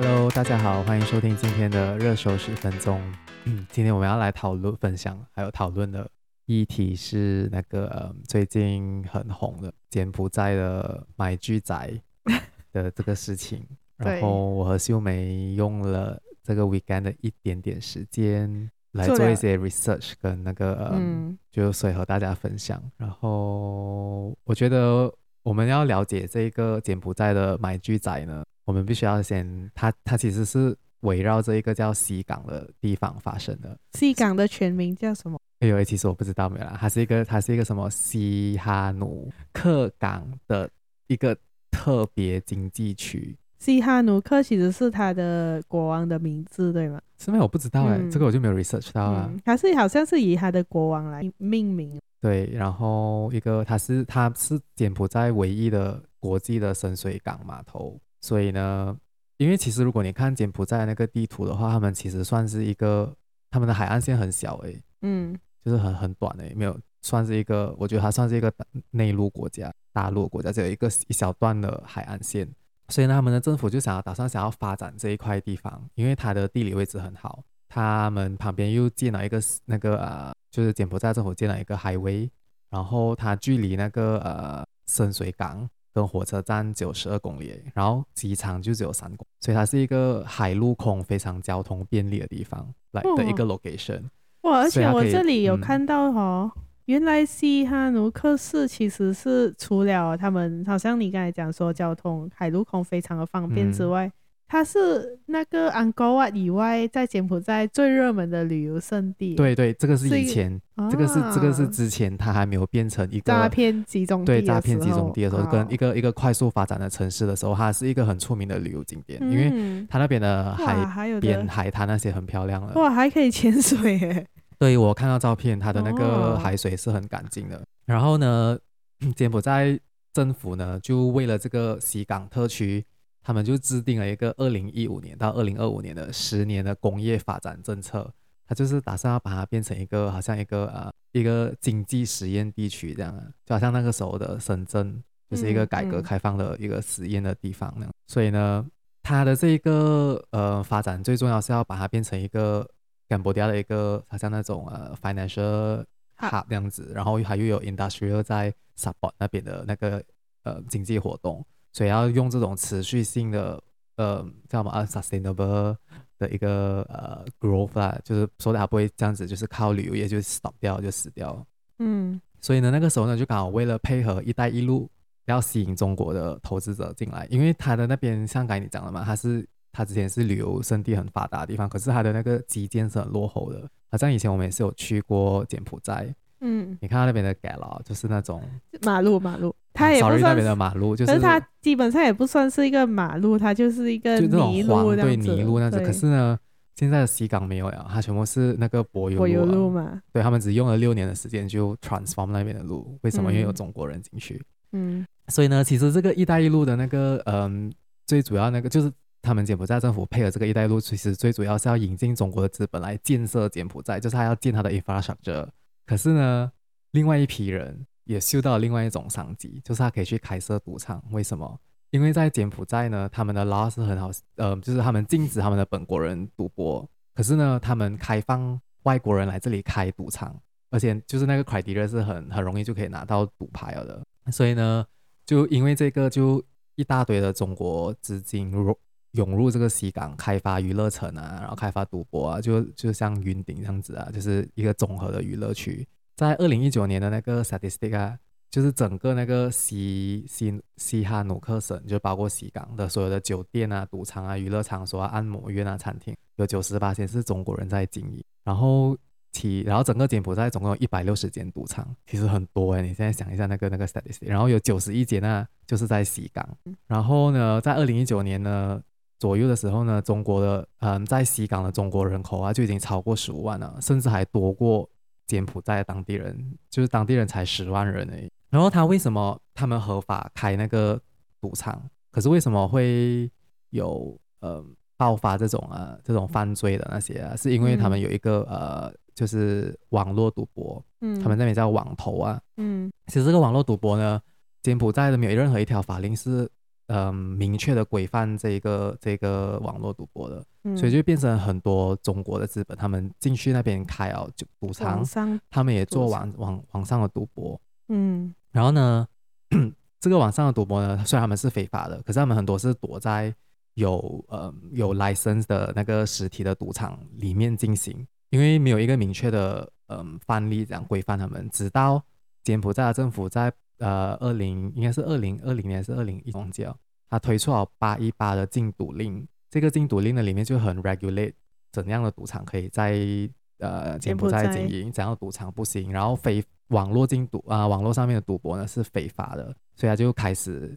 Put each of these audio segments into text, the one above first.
Hello，大家好，欢迎收听今天的热搜十分钟。嗯，今天我们要来讨论、分享还有讨论的议题是那个、嗯、最近很红的柬埔寨的买巨宅的这个事情。然后我和秀梅用了这个 weekend 的一点点时间来做一些 research 跟那个嗯，嗯就所以和大家分享。然后我觉得我们要了解这个柬埔寨的买巨宅呢。我们必须要先，它它其实是围绕着一个叫西港的地方发生的。西港的全名叫什么？哎呦，其实我不知道没有啦。它是一个，它是一个什么西哈努克港的一个特别经济区。西哈努克其实是它的国王的名字，对吗？是吗？我不知道哎、欸，嗯、这个我就没有 research 到啊。它、嗯、是好像是以它的国王来命名。对，然后一个它是它是柬埔寨唯一的国际的深水港码头。所以呢，因为其实如果你看柬埔寨那个地图的话，他们其实算是一个，他们的海岸线很小诶，嗯，就是很很短诶，没有算是一个，我觉得它算是一个内陆国家，大陆国家只有一个一小段的海岸线，所以呢，他们的政府就想要打算想要发展这一块地方，因为它的地理位置很好，他们旁边又建了一个那个呃，就是柬埔寨政府建了一个 highway，然后它距离那个呃深水港。跟火车站九十二公里，然后机场就只有三公里，所以它是一个海陆空非常交通便利的地方来的一个 location。哇！而且我这里有看到哦，嗯、原来西哈努克市其实是除了他们，好像你刚才讲说交通海陆空非常的方便之外。嗯它是那个安哥瓦以外，在柬埔寨最热门的旅游胜地。对对，这个是以前，这个是这个是之前，它还没有变成一个诈骗集中地。对，诈骗集中地的时候，跟一个一个快速发展的城市的时候，它是一个很出名的旅游景点，因为它那边的海边海滩那些很漂亮了。哇，还可以潜水耶！对，我看到照片，它的那个海水是很干净的。然后呢，柬埔寨政府呢，就为了这个西港特区。他们就制定了一个二零一五年到二零二五年的十年的工业发展政策，他就是打算要把它变成一个好像一个呃一个经济实验地区这样，就好像那个时候的深圳就是一个改革开放的一个实验的地方那样。所以呢，它的这一个呃发展最重要是要把它变成一个柬埔寨的一个好像那种呃 financial hub 这样子，然后还又有 industrial 在 support 那边的那个呃经济活动。所以要用这种持续性的，呃，叫什么啊，sustainable 的一个呃 growth 啦，就是说它不会这样子，就是靠旅游业就 stop 掉就死掉。嗯，所以呢，那个时候呢，就刚好为了配合“一带一路”，要吸引中国的投资者进来，因为它的那边像刚才你讲的嘛，它是它之前是旅游胜地很发达的地方，可是它的那个基建是很落后的。好像以前我们也是有去过柬埔寨。嗯，你看到那边的街了，就是那种马路马路，它也不算、啊、那边的马路，就是，可是它基本上也不算是一个马路，它就是一个泥路这样子。对，泥路那样子。可是呢，现在的西港没有了，它全部是那个柏油路，啊。柏油路嘛。对，他们只用了六年的时间就 transform 那边的路，为什么？因为有中国人进去。嗯。所以呢，其实这个“一带一路”的那个，嗯，最主要那个就是他们柬埔寨政府配合这个“一带一路”，其实最主要是要引进中国的资本来建设柬埔寨，就是他要建他的 infrastructure。可是呢，另外一批人也嗅到另外一种商机，就是他可以去开设赌场。为什么？因为在柬埔寨呢，他们的 law 是很好，呃，就是他们禁止他们的本国人赌博。可是呢，他们开放外国人来这里开赌场，而且就是那个 criteria 是很很容易就可以拿到赌牌了的。所以呢，就因为这个，就一大堆的中国资金入涌入这个西港开发娱乐城啊，然后开发赌博啊，就就像云顶这样子啊，就是一个综合的娱乐区。在二零一九年的那个 statistic 啊，就是整个那个西西西哈努克省，就包括西港的所有的酒店啊、赌场啊、娱乐场所啊、按摩院啊、餐厅，有九十八间是中国人在经营。然后其然后整个柬埔寨总共有一百六十间赌场，其实很多哎。你现在想一下那个那个 statistic，然后有九十一间呢，就是在西港。然后呢，在二零一九年呢左右的时候呢，中国的嗯在西港的中国人口啊就已经超过十五万了，甚至还多过。柬埔寨的当地人就是当地人才十万人而已，然后他为什么他们合法开那个赌场？可是为什么会有呃爆发这种啊这种犯罪的那些啊？是因为他们有一个、嗯、呃就是网络赌博，嗯，他们那边叫网投啊，嗯，其实这个网络赌博呢，柬埔寨的没有任何一条法令是嗯明确的规范这个这个网络赌博的，嗯、所以就变成很多中国的资本，他们进去那边开哦就赌场，他们也做网网网上的赌博，嗯，然后呢，这个网上的赌博呢，虽然他们是非法的，可是他们很多是躲在有呃有 license 的那个实体的赌场里面进行，因为没有一个明确的嗯范例这样规范他们，直到柬埔寨的政府在呃二零应该是二零二零年还是二零一九年，他推出了八一八的禁赌令，这个禁赌令呢里面就很 regulate 怎样的赌场可以在呃柬埔寨经营，怎样的赌场不行，然后非网络禁赌啊、网络上面的赌博呢是非法的，所以他就开始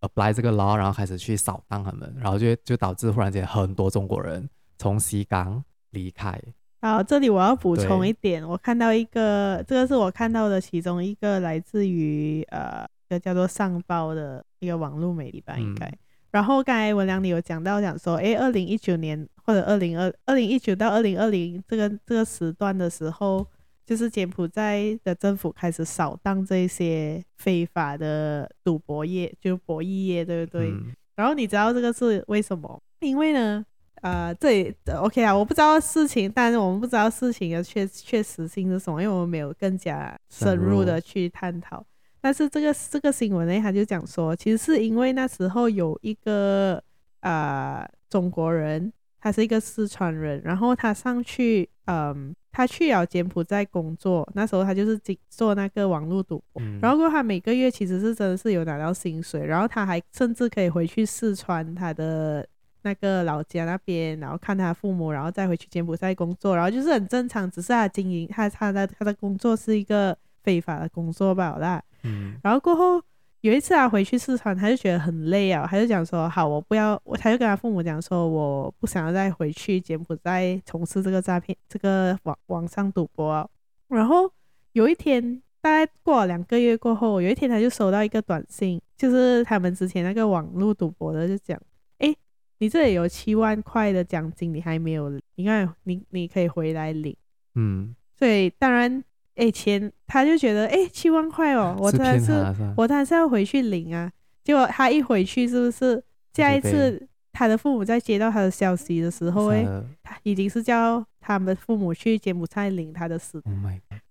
apply 这个 law，然后开始去扫荡他们，然后就就导致忽然间很多中国人从西港离开。好，这里我要补充一点，我看到一个，这个是我看到的其中一个来自于呃一个叫做上报的一个网络媒体吧，应该。嗯、然后刚才文良你有讲到讲说，诶，二零一九年或者二零二二零一九到二零二零这个这个时段的时候。就是柬埔寨的政府开始扫荡这些非法的赌博业，就博弈业，对不对？嗯、然后你知道这个是为什么？因为呢，呃，这里 OK 啊，我不知道事情，但是我们不知道事情的确确实性是什么，因为我们没有更加深入的去探讨。但是这个这个新闻呢，他就讲说，其实是因为那时候有一个啊、呃、中国人，他是一个四川人，然后他上去，嗯。他去了柬埔寨工作，那时候他就是做那个网络赌博，嗯、然后他每个月其实是真的是有拿到薪水，然后他还甚至可以回去四川他的那个老家那边，然后看他父母，然后再回去柬埔寨工作，然后就是很正常，只是他经营他他的他的工作是一个非法的工作罢了。嗯，然后过后。有一次他，回去四川，他就觉得很累啊，他就讲说：“好，我不要。”我他就跟他父母讲说：“我不想要再回去柬埔寨从事这个诈骗、这个网网上赌博啊。”然后有一天，大概过了两个月过后，有一天他就收到一个短信，就是他们之前那个网络赌博的，就讲：“哎，你这里有七万块的奖金，你还没有领，你看你你可以回来领。”嗯，所以当然。哎，钱他就觉得哎，七万块哦，我当然是，是我当然是要回去领啊。结果他一回去，是不是下一次他的父母在接到他的消息的时候，哎，他已经是叫他们父母去柬埔寨领他的死。Oh、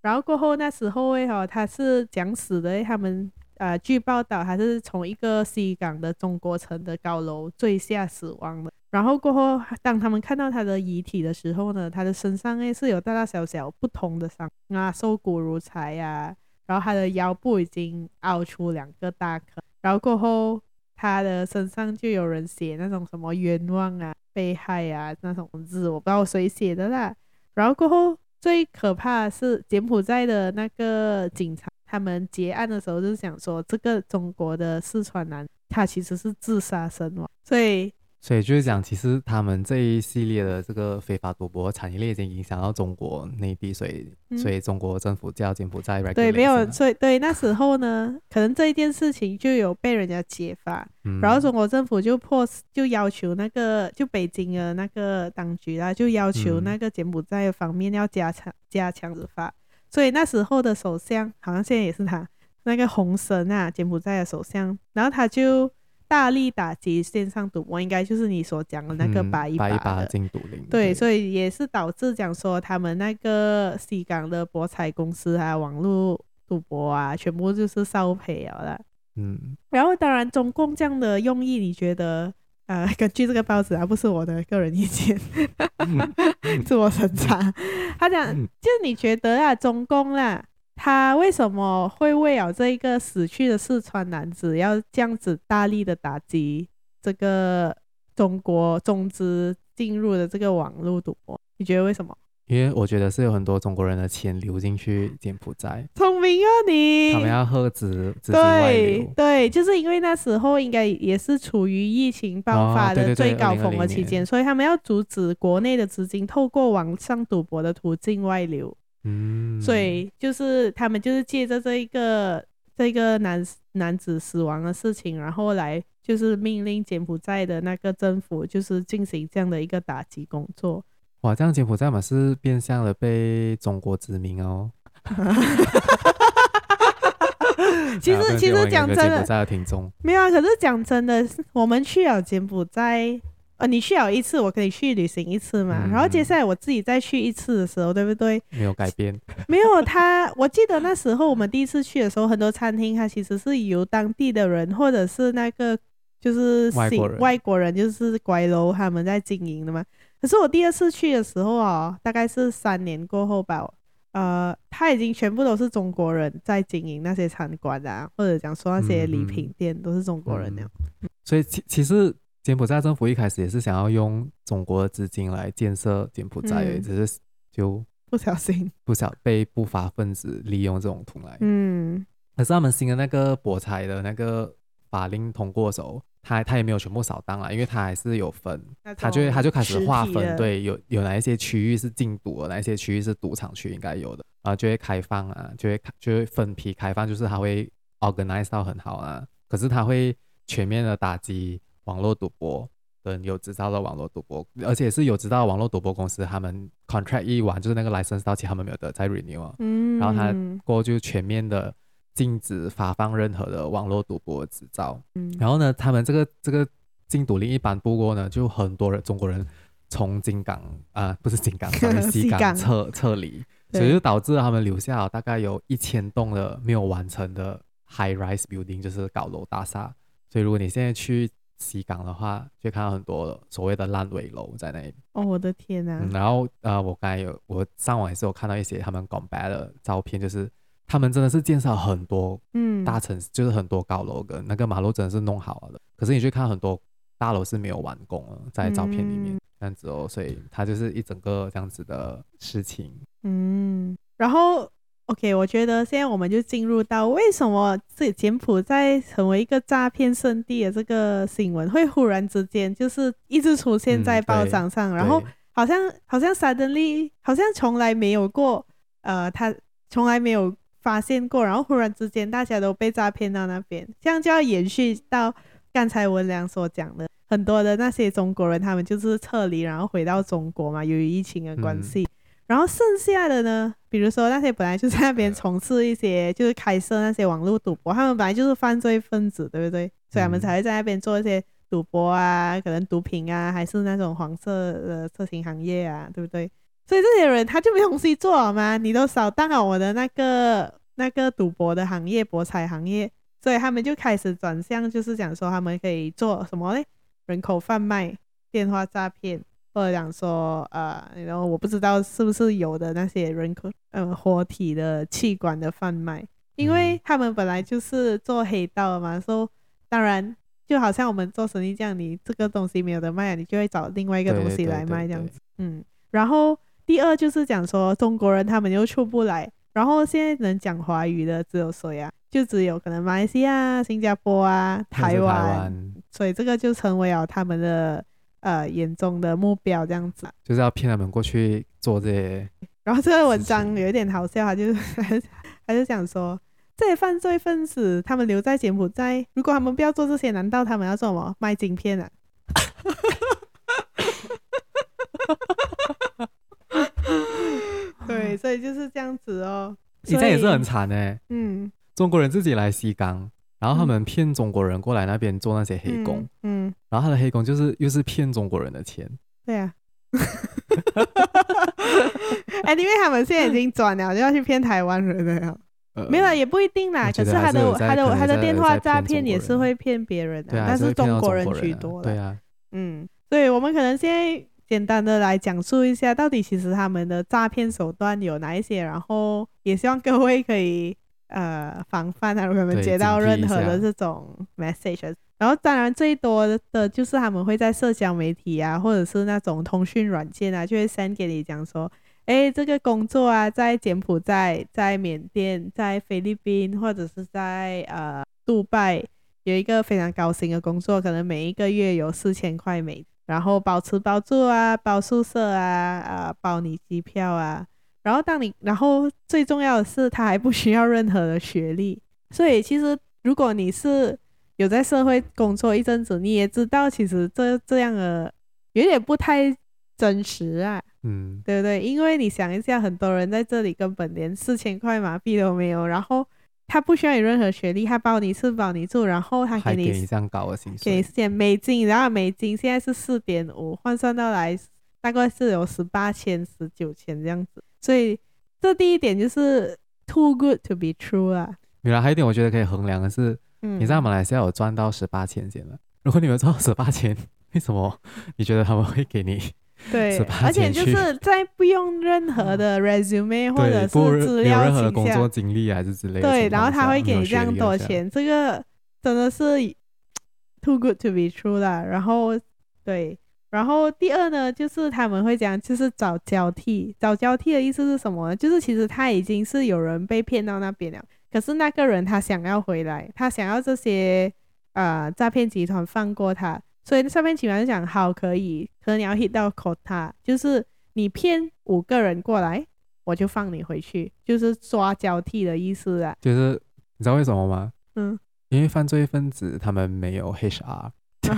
然后过后那时候哎哈，他是讲死的，他们呃据报道他是从一个西港的中国城的高楼坠下死亡的。然后过后，当他们看到他的遗体的时候呢，他的身上诶是有大大小小不同的伤啊，瘦骨如柴呀、啊，然后他的腰部已经凹出两个大坑，然后过后他的身上就有人写那种什么冤枉啊、被害啊那种字，我不知道谁写的啦。然后过后最可怕的是柬埔寨的那个警察，他们结案的时候就是想说，这个中国的四川男他其实是自杀身亡，所以。所以就是讲，其实他们这一系列的这个非法赌博产业链已经影响到中国内地，所以、嗯、所以中国政府叫柬埔寨对，没有，所以对那时候呢，可能这一件事情就有被人家揭发，嗯、然后中国政府就迫就要求那个就北京的那个当局啦，就要求那个柬埔寨方面要加强、嗯、加强执法，所以那时候的首相好像现在也是他那个洪神啊，柬埔寨的首相，然后他就。大力打击线上赌博，应该就是你所讲的那个八一八的禁赌令。对，对，所以也是导致讲说他们那个西港的博彩公司啊，网络赌博啊，全部就是烧赔了啦。嗯，然后当然中共这样的用意，你觉得？呃，根据这个报纸啊，不是我的个人意见，自我审查。他讲，就你觉得啊，中共啦。他为什么会为了这一个死去的四川男子，要这样子大力的打击这个中国中资进入的这个网络赌博？你觉得为什么？因为我觉得是有很多中国人的钱流进去柬埔寨。聪明啊你！他们要遏制资金外流。对对，就是因为那时候应该也是处于疫情爆发的最高峰的期间，所以他们要阻止国内的资金透过网上赌博的途径外流。嗯，所以就是他们就是借着这一个这个男男子死亡的事情，然后来就是命令柬埔寨的那个政府就是进行这样的一个打击工作。哇，这样柬埔寨嘛是变相的被中国殖民哦。其实其实讲真的，在的听众没有啊。可是讲真的，我们去了柬埔寨，呃，你去了一次，我可以去旅行一次嘛。嗯、然后接下来我自己再去一次的时候，对不对？没有改变。没有他，我记得那时候我们第一次去的时候，很多餐厅它其实是由当地的人或者是那个就是外国人，外国人就是拐楼他们在经营的嘛。可是我第二次去的时候啊，大概是三年过后吧。呃，他已经全部都是中国人在经营那些餐馆啊，或者讲说那些礼品店都是中国人那样。嗯嗯、所以其其实柬埔寨政府一开始也是想要用中国的资金来建设柬埔寨，嗯、只是就不小心不小被不法分子利用这种图来。嗯，可是他们新的那个博彩的那个法令通过的时候。他他也没有全部扫荡了，因为他还是有分，他就他就开始划分，对，有有哪一些区域是禁赌的，哪一些区域是赌场区应该有的，然后就会开放啊，就会就会分批开放，就是他会 organize 到很好啊，可是他会全面的打击网络赌博跟有执照的网络赌博，而且是有执照网络赌博公司，他们 contract 一完就是那个 license 到期，他们没有得再 renew 啊，嗯，然后他过后就全面的。禁止发放任何的网络赌博执照。嗯，然后呢，他们这个这个禁赌令一颁布过呢，就很多人中国人从金港啊、呃，不是金港，从西港撤撤离，所以就导致他们留下了大概有一千栋的没有完成的 high rise building，就是高楼大厦。所以如果你现在去西港的话，就看到很多所谓的烂尾楼在那里。哦，我的天哪！嗯、然后呃，我刚才有我上网也是有看到一些他们广白的照片，就是。他们真的是建设很多，嗯，大城市、嗯、就是很多高楼跟那个马路真的是弄好了的。可是你去看很多大楼是没有完工了，在照片里面、嗯、这样子哦，所以它就是一整个这样子的事情。嗯，然后 OK，我觉得现在我们就进入到为什么这柬埔寨成为一个诈骗圣地的这个新闻会忽然之间就是一直出现在报章上，嗯、然后好像好像 suddenly 好像从来没有过，呃，他从来没有。发现过，然后忽然之间大家都被诈骗到那边，这样就要延续到刚才文良所讲的，很多的那些中国人，他们就是撤离，然后回到中国嘛，由于疫情的关系。嗯、然后剩下的呢，比如说那些本来就在那边从事一些，就是开设那些网络赌博，他们本来就是犯罪分子，对不对？所以他们才会在那边做一些赌博啊，可能毒品啊，还是那种黄色的色情行业啊，对不对？所以这些人他就没东西做了吗？你都扫荡了我的那个那个赌博的行业、博彩行业，所以他们就开始转向，就是讲说他们可以做什么嘞？人口贩卖、电话诈骗，或者讲说呃，然后我不知道是不是有的那些人口呃活体的器官的贩卖，因为他们本来就是做黑道嘛，说当然就好像我们做生意这样，你这个东西没有得卖，你就会找另外一个东西来卖这样子，嗯，然后。第二就是讲说中国人他们又出不来，然后现在能讲华语的只有谁啊？就只有可能马来西亚、新加坡啊、台湾，台湾，所以这个就成为了他们的呃眼中的目标，这样子。就是要骗他们过去做这些。然后这个文章有一点好笑，他就是他就讲说，这些犯罪分子他们留在柬埔寨，如果他们不要做这些，难道他们要做什么？卖晶片啊？对，所以就是这样子哦。你这也是很惨哎。嗯，中国人自己来西港，然后他们骗中国人过来那边做那些黑工。嗯，嗯然后他的黑工就是又是骗中国人的钱。对啊。哎，因为他们现在已经转了，就要去骗台湾人了。呃、没有，也不一定啦。可是他的他的他的电话诈骗也是会骗别人的，但是中国人居多了。对啊。嗯，所以我们可能现在。简单的来讲述一下，到底其实他们的诈骗手段有哪一些，然后也希望各位可以呃防范啊，如果你们接到任何的这种 message，然后当然最多的就是他们会在社交媒体啊，或者是那种通讯软件啊，就会 send 给你讲说，哎，这个工作啊，在柬埔寨、在缅甸、在菲律宾，或者是在呃杜拜，有一个非常高薪的工作，可能每一个月有四千块美。然后包吃包住啊，包宿舍啊，啊，包你机票啊。然后当你，然后最重要的是，他还不需要任何的学历。所以其实，如果你是有在社会工作一阵子，你也知道，其实这这样的有点不太真实啊。嗯，对不对？因为你想一下，很多人在这里根本连四千块马币都没有，然后他不需要你任何学历，他包你吃包你住，然后他给你，给你这样高的薪水，给四点美金，然后美金现在是四点五，换算到来大概是有十八千、十九千这样子。所以这第一点就是 too good to be true 啊。原来还有一点我觉得可以衡量的是，嗯、你在马来西亚有赚到十八千先了。如果你没有赚到十八千，为什么你觉得他们会给你？对，而且就是 在不用任何的 resume、嗯、或者是资料，的工作经历还是之类的。对，然后他会给你这样多钱，这个真的是 too good to be true 啦。然后对，然后第二呢，就是他们会讲，就是找交替。找交替的意思是什么呢？就是其实他已经是有人被骗到那边了，可是那个人他想要回来，他想要这些呃诈骗集团放过他。所以上面起码就讲好可以，可能你要 hit 到 quota，就是你骗五个人过来，我就放你回去，就是抓交替的意思啊。就是你知道为什么吗？嗯，因为犯罪分子他们没有 HR。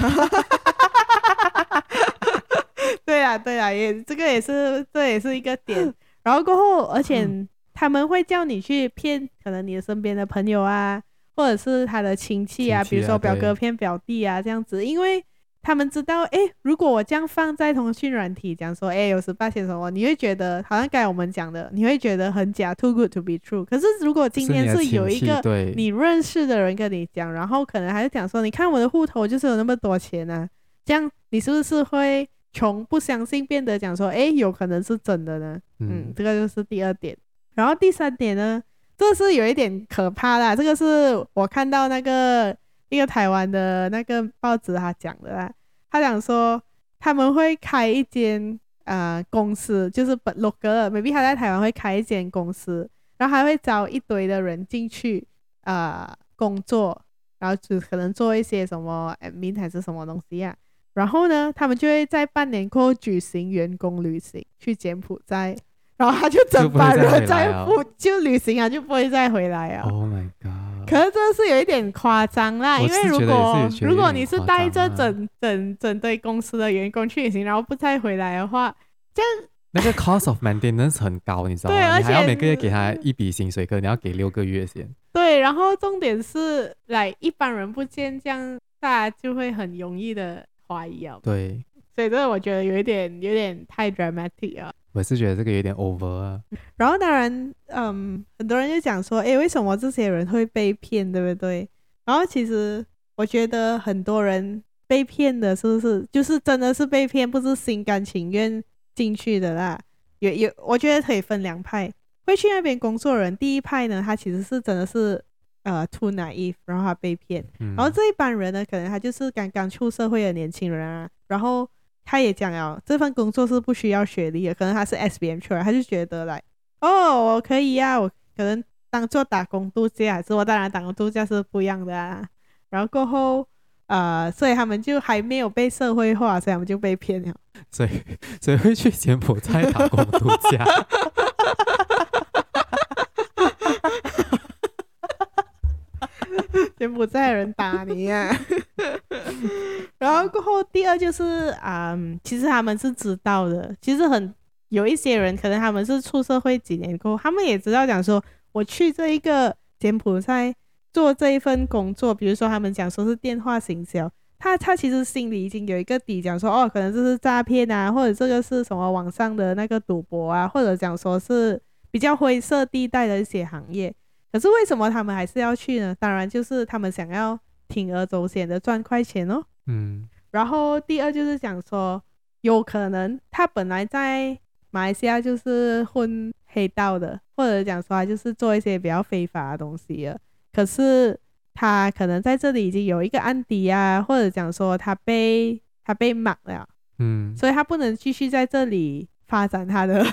对啊，对啊，也这个也是这也是一个点。然后过后，而且他们会叫你去骗可能你的身边的朋友啊，或者是他的亲戚啊，戚啊比如说表哥骗表弟啊这样子，因为。他们知道，哎，如果我这样放在通讯软体讲说，哎，有十八千什么，你会觉得好像刚才我们讲的，你会觉得很假，too good to be true。可是如果今天是有一个你认识的人跟你讲，然后可能还是讲说，你看我的户头就是有那么多钱啊，这样你是不是会从不相信变得讲说，哎，有可能是真的呢？嗯，嗯，这个就是第二点。然后第三点呢，这是有一点可怕啦，这个是我看到那个。一个台湾的那个报纸，他讲的啦，他讲说他们会开一间呃公司，就是本 local，maybe 他在台湾会开一间公司，然后还会招一堆的人进去呃工作，然后就可能做一些什么 admin 还是什么东西啊，然后呢，他们就会在半年过后举行员工旅行去柬埔寨，然后他就整班人在不就旅行啊，就不会再回来啊。Oh my god！可是这是有一点夸张啦，因为如果如果你是带着整整整堆公司的员工去旅行，然后不再回来的话，这样那个 cost of maintenance 很高，你知道吗？对，而且还要每个月给他一笔薪水，可能你要给六个月先。对，然后重点是来一般人不见，这样大家就会很容易的怀疑啊。对，所以这个我觉得有一点有点太 dramatic 啊。我是觉得这个有点 over 啊，然后当然，嗯，很多人就讲说，哎，为什么这些人会被骗，对不对？然后其实我觉得很多人被骗的，是不是就是真的是被骗，不是心甘情愿进去的啦？有有，我觉得可以分两派，会去那边工作的人，第一派呢，他其实是真的是呃 too naive，然后他被骗，嗯、然后这一般人呢，可能他就是刚刚出社会的年轻人啊，然后。他也讲了，这份工作是不需要学历的，可能他是 SBM 出来，他就觉得来，哦，我可以呀、啊，我可能当做打工度假，还是我当然打工度假是不一样的啊。然后过后，呃，所以他们就还没有被社会化，所以他们就被骗了。所以，所以会去柬埔寨打工度假。柬埔寨人打你呀、啊！然后过后，第二就是啊、嗯，其实他们是知道的。其实很有一些人，可能他们是出社会几年过后，他们也知道讲说，我去这一个柬埔寨做这一份工作，比如说他们讲说是电话行销，他他其实心里已经有一个底，讲说哦，可能这是诈骗啊，或者这个是什么网上的那个赌博啊，或者讲说是比较灰色地带的一些行业。可是为什么他们还是要去呢？当然就是他们想要铤而走险的赚快钱哦。嗯，然后第二就是讲说，有可能他本来在马来西亚就是混黑道的，或者讲说他就是做一些比较非法的东西了。可是他可能在这里已经有一个案底啊，或者讲说他被他被绑了，嗯，所以他不能继续在这里发展他的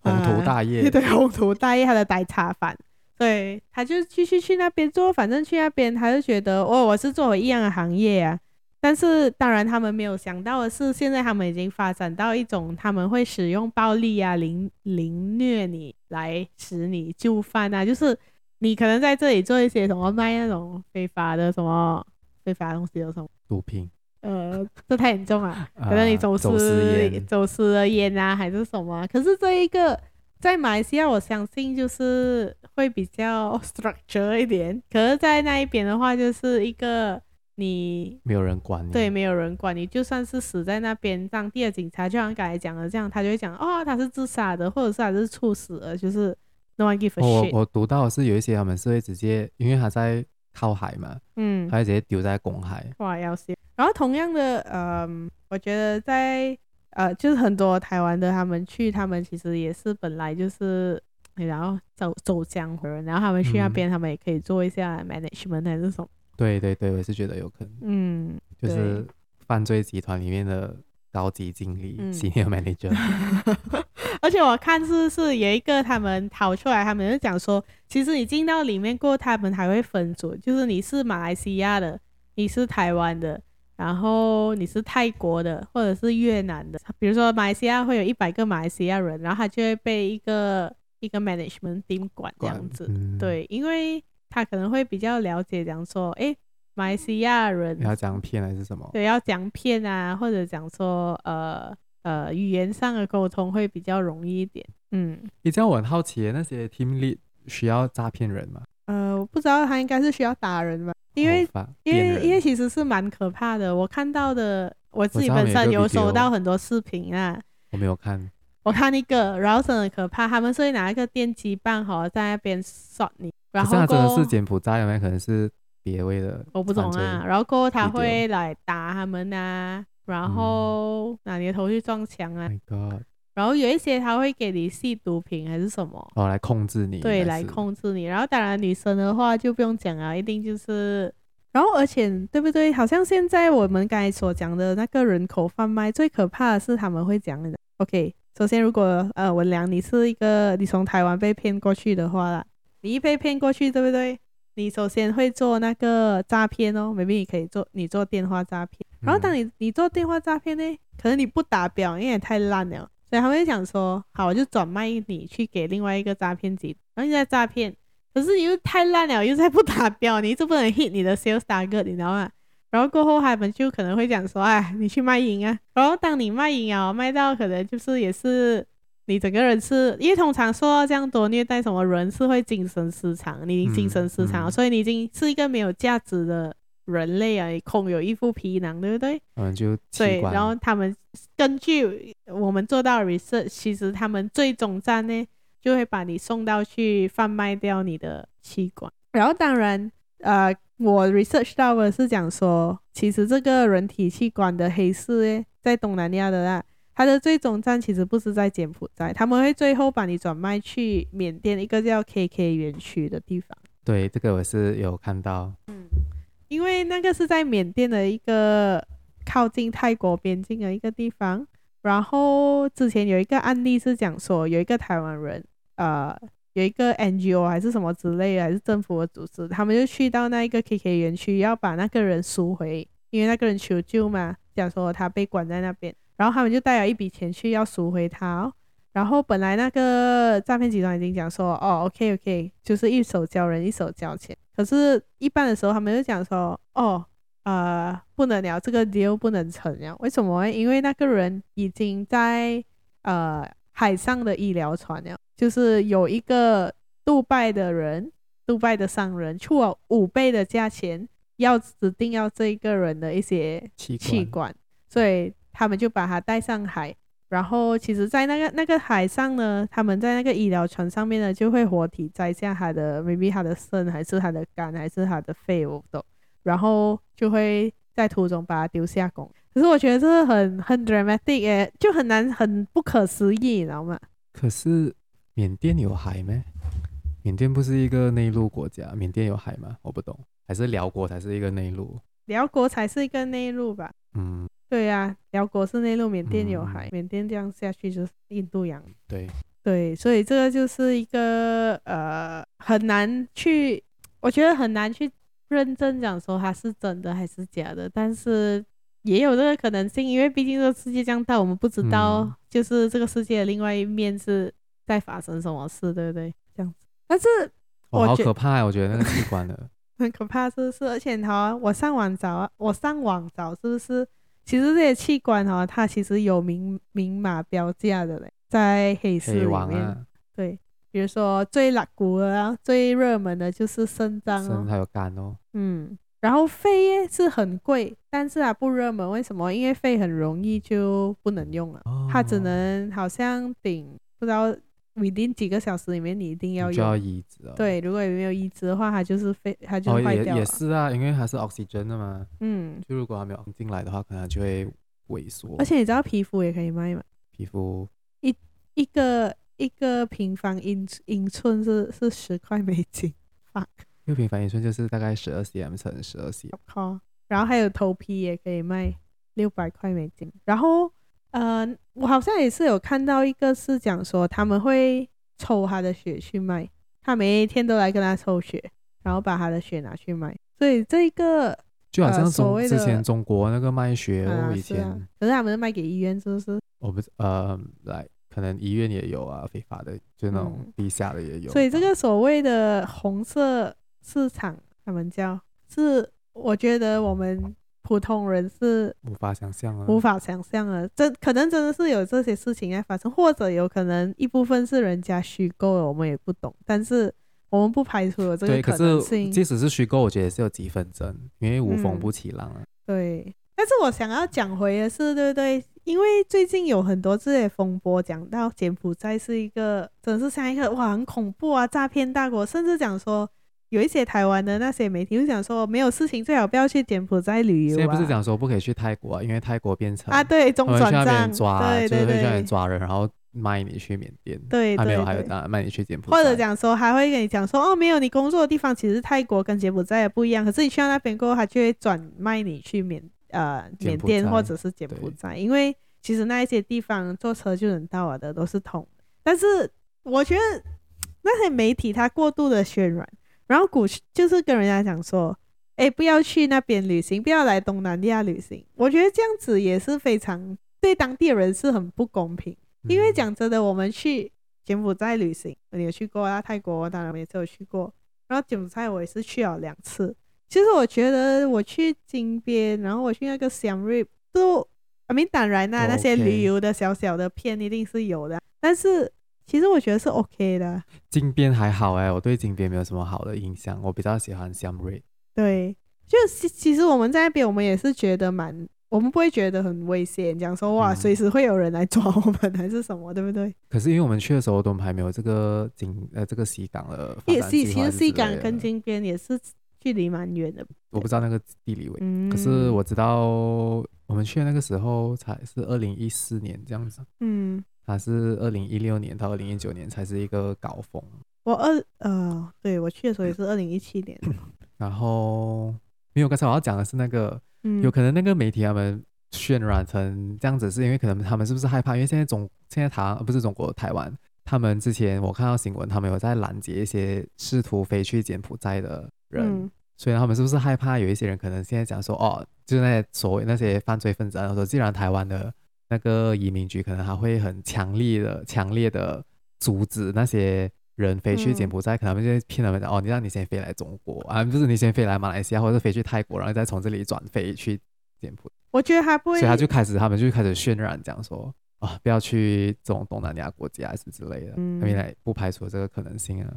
宏图大业，对，宏图大业，他的逮茶饭，对，他就继续去那边做，反正去那边他就觉得哦，我是做一样的行业啊。但是，当然，他们没有想到的是，现在他们已经发展到一种，他们会使用暴力啊、凌凌虐你，来使你就范啊。就是你可能在这里做一些什么卖那种非法的什么非法的东西，有什么毒品？呃，这太严重了，可能你走私、呃、走私的烟啊，还是什么？可是这一个在马来西亚，我相信就是会比较 structure 一点。可是，在那一边的话，就是一个你没有人管你，对，没有人管你，就算是死在那边，当地的警察就像刚才讲的这样，他就会讲哦，他是自杀的，或者是他是猝死的，就是 no one give a shit。我我读到的是有一些他们是会直接，因为他在靠海嘛，嗯，他会直接丢在公海。哇，要死！然后同样的，嗯、呃，我觉得在。呃，就是很多台湾的他们去，他们其实也是本来就是，然后走走江湖，然后他们去那边，他们也可以做一下 management 还是什么。对对对，我是觉得有可能。嗯，就是犯罪集团里面的高级经理，senior manager。而且我看是是有一个他们逃出来，他们就讲说，其实你进到里面过，他们还会分组，就是你是马来西亚的，你是台湾的。然后你是泰国的，或者是越南的，比如说马来西亚会有一百个马来西亚人，然后他就会被一个一个 management team 管这样子，嗯、对，因为他可能会比较了解，讲说，哎，马来西亚人要讲骗还是什么？对，要讲骗啊，或者讲说，呃呃，语言上的沟通会比较容易一点。嗯，你这样我很好奇，那些 team lead 需要诈骗人吗？呃，我不知道，他应该是需要打人吧。因为因为因为其实是蛮可怕的，我看到的，我自己本身有收到很多视频啊。我没有看，我看一个，然后真的可怕，他们是会拿一个电击棒哈，在那边刷你，然后真的是柬埔寨，有没有可能是别位的？我不懂啊。然后过后他会来打他们啊，然后拿你的头去撞墙啊。My God 然后有一些他会给你吸毒品还是什么，哦，来控制你，对，来控制你。然后当然女生的话就不用讲啊，一定就是，然后而且对不对？好像现在我们刚才所讲的那个人口贩卖，最可怕的是他们会讲的。OK，首先如果呃文良你是一个你从台湾被骗过去的话啦，你一被骗过去，对不对？你首先会做那个诈骗哦，maybe 你可以做你做电话诈骗。然后当你你做电话诈骗呢，可能你不达标，因为太烂了。所以他们就讲说，好，我就转卖你去给另外一个诈骗集团，然后你在诈骗，可是你又太烂了，又在不达标，你一直不能 hit 你的 sales target，你知道吗？然后过后他们就可能会讲说，哎，你去卖淫啊。然后当你卖淫啊，卖到可能就是也是你整个人是，因为通常受到这样多虐待，什么人是会精神失常，你精神失常，嗯嗯、所以你已经是一个没有价值的。人类啊，空有一副皮囊，对不对？嗯，就对。然后他们根据我们做到 research，其实他们最终站呢，就会把你送到去贩卖掉你的器官。然后当然，呃，我 research 到的是讲说，其实这个人体器官的黑市诶，在东南亚的啦，它的最终站其实不是在柬埔寨，他们会最后把你转卖去缅甸一个叫 KK 园区的地方。对，这个我是有看到。嗯。因为那个是在缅甸的一个靠近泰国边境的一个地方，然后之前有一个案例是讲说，有一个台湾人，呃，有一个 NGO 还是什么之类的，还是政府的组织，他们就去到那一个 KK 园区，要把那个人赎回，因为那个人求救嘛，讲说他被关在那边，然后他们就带了一笔钱去要赎回他哦。然后本来那个诈骗集团已经讲说，哦，OK OK，就是一手交人一手交钱。可是，一般的时候他们就讲说，哦，呃，不能了，这个 deal 不能成了。为什么？因为那个人已经在呃海上的医疗船了，就是有一个杜拜的人，杜拜的商人出了五倍的价钱，要指定要这一个人的一些器官，器官，所以他们就把他带上海。然后，其实，在那个那个海上呢，他们在那个医疗船上面呢，就会活体摘下他的，maybe 他的肾，还是他的肝，还是他的肺，我不懂。然后就会在途中把它丢下公。可是我觉得这是很很 dramatic 诶，就很难，很不可思议，你知道吗？可是缅甸有海吗？缅甸不是一个内陆国家，缅甸有海吗？我不懂，还是辽国才是一个内陆？辽国才是一个内陆吧？嗯。对呀、啊，寮国是内陆，缅甸有海，嗯、缅甸这样下去就是印度洋。对对，所以这个就是一个呃很难去，我觉得很难去认真讲说它是真的还是假的，但是也有这个可能性，因为毕竟这个世界这样大，我们不知道就是这个世界的另外一面是在发生什么事，对不对？这样子，但是我好可怕，我觉得那个器官的 很可怕，是不是？而且好，我上网找，我上网找，是不是？其实这些器官哈，它其实有明明码标价的嘞，在黑市里面。对，比如说最辣骨的、最热门的就是肾脏哦，还有肝哦。嗯，然后肺是很贵，但是它不热门，为什么？因为肺很容易就不能用了，哦、它只能好像顶不知道。Within 几个小时里面，你一定要用，就要移植哦。对，如果没有移植的话，它就是废，它就坏掉也也是啊，因为它是 oxygen 的嘛。嗯。就如果它没有进来的话，可能就会萎缩。而且你知道皮肤也可以卖吗？皮肤一一个一个平方英英寸是是十块美金。fuck。一个平方英寸就是大概十二 cm 乘十二 cm。好，然后还有头皮也可以卖六百块美金，然后。呃，我好像也是有看到一个是讲说他们会抽他的血去卖，他每一天都来跟他抽血，然后把他的血拿去卖。所以这个就好像中、呃、之前中国那个卖血，啊、我以前可是他们是卖给医院，是不是？我不呃，来可能医院也有啊，非法的就那种地下的也有。嗯、所以这个所谓的红色市场，他们叫是，我觉得我们。普通人是无法想象啊，无法想象啊，这可能真的是有这些事情在发生，或者有可能一部分是人家虚构的，我们也不懂。但是我们不排除有这个可能性。即使是虚构，我觉得也是有几分真，因为无风不起浪啊。嗯、对，但是我想要讲回的是，对不对？因为最近有很多这些风波，讲到柬埔寨是一个，真的是像一个哇很恐怖啊诈骗大国，甚至讲说。有一些台湾的那些媒体就讲说，没有事情最好不要去柬埔寨旅游啊。现在不是讲说不可以去泰国啊，因为泰国变成啊，对，中转站，抓，对对对，就是会叫你抓人，然后卖你去缅甸。对，还没有，还有卖你去柬埔寨。或者讲说，还会跟你讲说，哦，没有，你工作的地方其实泰国跟柬埔寨也不一样，可是你去到那边过后，他就会转卖你去缅呃缅甸或者是柬埔寨，因为其实那一些地方坐车就能到的，都是通。但是我觉得那些媒体他过度的渲染。然后古就是跟人家讲说，哎，不要去那边旅行，不要来东南亚旅行。我觉得这样子也是非常对当地人是很不公平。因为讲真的，我们去柬埔寨旅行，你有去过啊？泰国我当然也是有去过。然后柬埔寨我也是去了两次。其实我觉得我去金边，然后我去那个 Siem Reap，都啊，没当然那那些旅游的小小的片一定是有的，但是。其实我觉得是 OK 的，金边还好哎，我对金边没有什么好的印象，我比较喜欢 Siem Reap。对，就其其实我们在那边，我们也是觉得蛮，我们不会觉得很危险，讲说哇，随时会有人来抓我们还是什么，对不对？可是因为我们去的时候都还没有这个金呃这个西港的，也是其实西港跟金边也是距离蛮远的，我不知道那个地理位置，嗯、可是我知道我们去的那个时候才是二零一四年这样子，嗯。它是二零一六年到二零一九年才是一个高峰。我二呃，对我去的时候也是二零一七年。然后，没有刚才我要讲的是那个，嗯、有可能那个媒体他们渲染成这样子，是因为可能他们是不是害怕？因为现在中现在台不是中国台湾，他们之前我看到新闻，他们有在拦截一些试图飞去柬埔寨的人，嗯、所以他们是不是害怕有一些人可能现在讲说，哦，就是那些所谓那些犯罪分子，然后说既然台湾的。那个移民局可能还会很强力的、强烈的阻止那些人飞去柬埔寨，嗯、可能他们就骗他们讲哦，你让你先飞来中国啊，就是你先飞来马来西亚，或者是飞去泰国，然后再从这里转飞去柬埔寨。我觉得还不会，所以他就开始，他们就开始渲染讲说啊，不要去这种东南亚国家，还是之类的，因为、嗯、不排除这个可能性啊。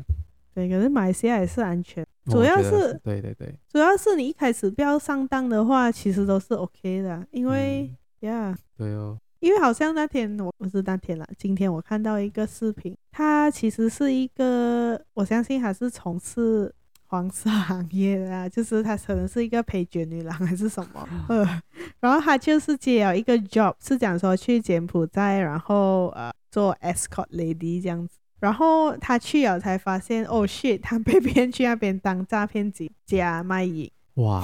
对，可是马来西亚也是安全，主要是，是对对对，主要是你一开始不要上当的话，其实都是 OK 的，因为呀，嗯、Yeah 对哦。因为好像那天我不是那天了，今天我看到一个视频，他其实是一个，我相信还是从事黄色行业的，啊，就是他可能是一个陪酒女郎还是什么，呃，然后他就是接了一个 job，是讲说去柬埔寨，然后呃做 escort lady 这样子，然后他去了才发现，哦 shit，他被骗去那边当诈骗集加卖淫，哇，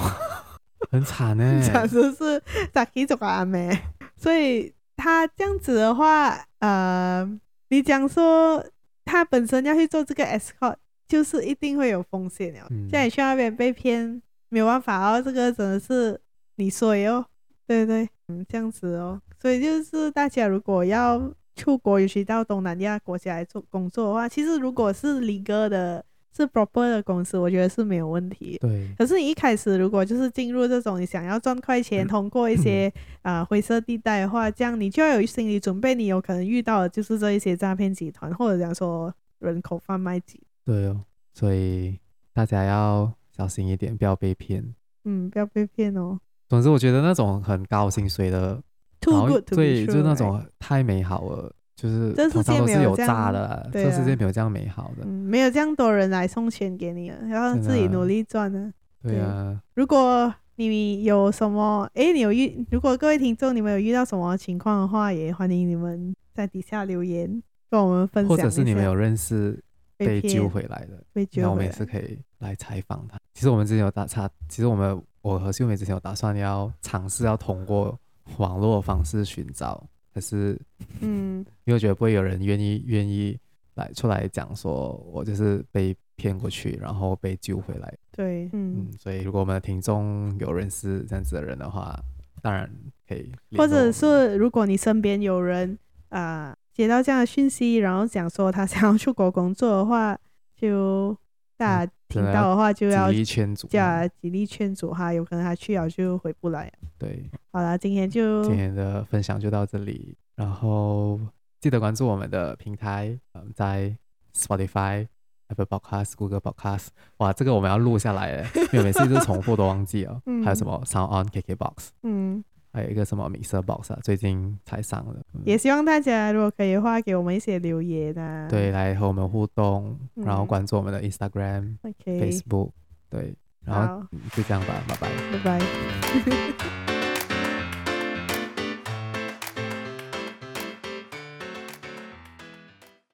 很惨呢，惨的是咋可以做阿妹，所以。他这样子的话，呃，你讲说他本身要去做这个 escort，就是一定会有风险的。现在、去那边被骗，没有办法哦，这个真的是你说哦，对对对，嗯，这样子哦。所以就是大家如果要出国，尤其到东南亚国家来做工作的话，其实如果是李哥的。是 proper 的公司，我觉得是没有问题。对。可是你一开始如果就是进入这种你想要赚快钱，嗯、通过一些啊、呃、灰色地带的话，这样你就要有心理准备，你有可能遇到的就是这一些诈骗集团，或者讲说人口贩卖机。对哦，所以大家要小心一点，不要被骗。嗯，不要被骗哦。总之，我觉得那种很高薪水的，too good to be true，就那种太美好了，就是这世界是有诈的，啊，这世界没有这样美好的，嗯，没有这样多人来送钱给你了，然后自己努力赚呢。对啊，如果你有什么，哎，你有遇，如果各位听众你们有遇到什么情况的话，也欢迎你们在底下留言跟我们分享，或者是你们有认识被救回来的，被救回来，那我们也是可以来采访他。其实我们之前有打差，其实我们我和秀美之前有打算要尝试要通过网络方式寻找，可是嗯，因为我觉得不会有人愿意愿意来出来讲说我就是被。骗过去，然后被救回来。对，嗯，嗯，所以如果我们的听众有认识这样子的人的话，当然可以。或者是如果你身边有人啊、呃、接到这样的讯息，然后讲说他想要出国工作的话，就大家听到的话就要极力劝阻，叫极力劝阻哈，有可能他去了就回不来。对，好了，今天就今天的分享就到这里，然后记得关注我们的平台，嗯，在 Spotify。Apple Podcast、Google Podcast，哇，这个我们要录下来诶，因为每次都重复都忘记了。嗯、还有什么 Sound On、KKBox，嗯，还有一个什么 Mixer Box 啊，最近才上的。嗯、也希望大家如果可以的话，给我们一些留言啊，对，来和我们互动，然后关注我们的 Instagram、嗯、Facebook，对，然后就这样吧，拜拜，拜拜。